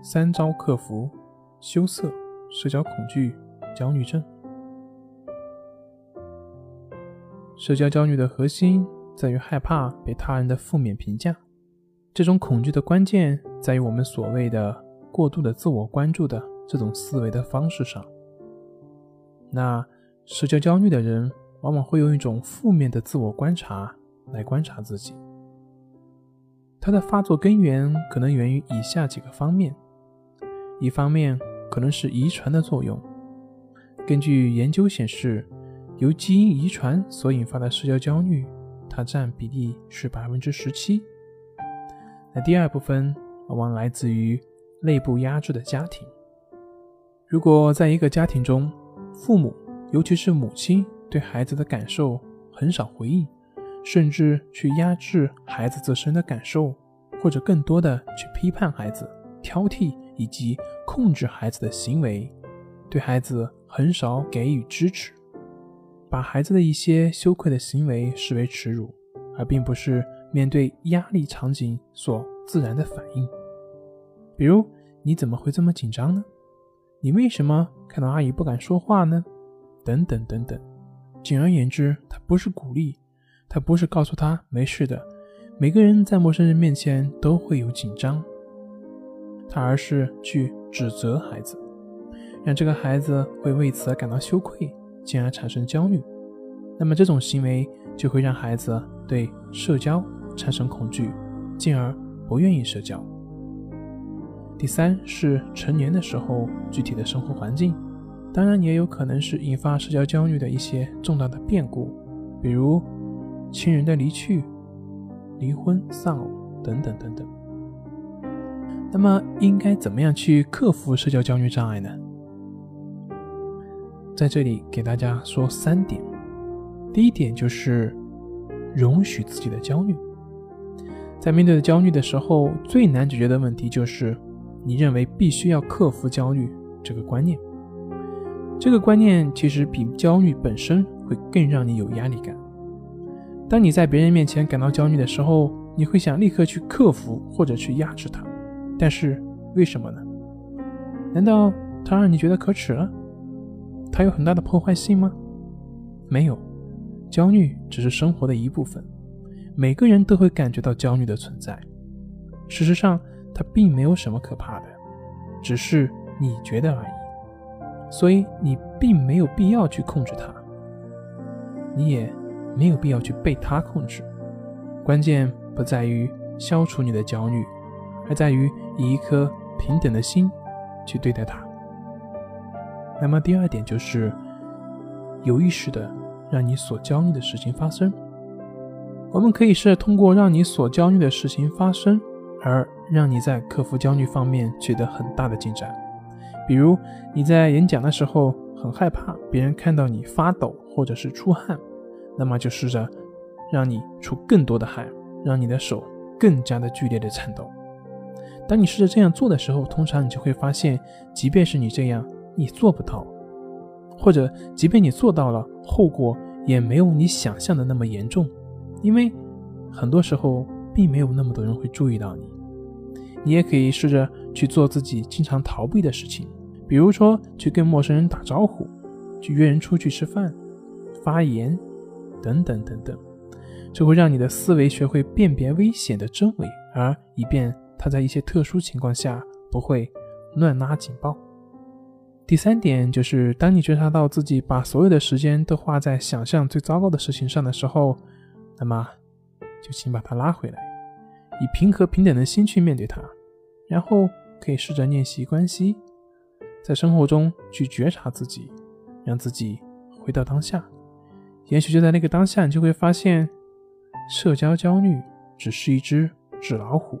三招克服羞涩、社交恐惧、焦虑症。社交焦虑的核心在于害怕被他人的负面评价。这种恐惧的关键在于我们所谓的过度的自我关注的这种思维的方式上。那社交焦虑的人往往会用一种负面的自我观察来观察自己。它的发作根源可能源于以下几个方面。一方面可能是遗传的作用，根据研究显示，由基因遗传所引发的社交焦虑，它占比例是百分之十七。那第二部分往往来自于内部压制的家庭。如果在一个家庭中，父母尤其是母亲对孩子的感受很少回应，甚至去压制孩子自身的感受，或者更多的去批判孩子、挑剔。以及控制孩子的行为，对孩子很少给予支持，把孩子的一些羞愧的行为视为耻辱，而并不是面对压力场景所自然的反应。比如，你怎么会这么紧张呢？你为什么看到阿姨不敢说话呢？等等等等。简而言之，他不是鼓励，他不是告诉他没事的。每个人在陌生人面前都会有紧张。他而是去指责孩子，让这个孩子会为此而感到羞愧，进而产生焦虑。那么这种行为就会让孩子对社交产生恐惧，进而不愿意社交。第三是成年的时候具体的生活环境，当然也有可能是引发社交焦虑的一些重大的变故，比如亲人的离去、离婚、丧偶等等等等。那么应该怎么样去克服社交焦虑障碍呢？在这里给大家说三点。第一点就是容许自己的焦虑。在面对焦虑的时候，最难解决的问题就是你认为必须要克服焦虑这个观念。这个观念其实比焦虑本身会更让你有压力感。当你在别人面前感到焦虑的时候，你会想立刻去克服或者去压制它。但是为什么呢？难道它让你觉得可耻了？它有很大的破坏性吗？没有，焦虑只是生活的一部分，每个人都会感觉到焦虑的存在。事实上，它并没有什么可怕的，只是你觉得而已。所以你并没有必要去控制它，你也没有必要去被它控制。关键不在于消除你的焦虑。而在于以一颗平等的心去对待它。那么第二点就是有意识的让你所焦虑的事情发生。我们可以是通过让你所焦虑的事情发生，而让你在克服焦虑方面取得很大的进展。比如你在演讲的时候很害怕别人看到你发抖或者是出汗，那么就试着让你出更多的汗，让你的手更加的剧烈的颤抖。当你试着这样做的时候，通常你就会发现，即便是你这样，你做不到，或者即便你做到了，后果也没有你想象的那么严重，因为很多时候并没有那么多人会注意到你。你也可以试着去做自己经常逃避的事情，比如说去跟陌生人打招呼，去约人出去吃饭、发言等等等等，这会让你的思维学会辨别危险的真伪，而以便。他在一些特殊情况下不会乱拉警报。第三点就是，当你觉察到自己把所有的时间都花在想象最糟糕的事情上的时候，那么就请把它拉回来，以平和平等的心去面对它，然后可以试着练习关系，在生活中去觉察自己，让自己回到当下。也许就在那个当下，你就会发现，社交焦虑只是一只纸老虎。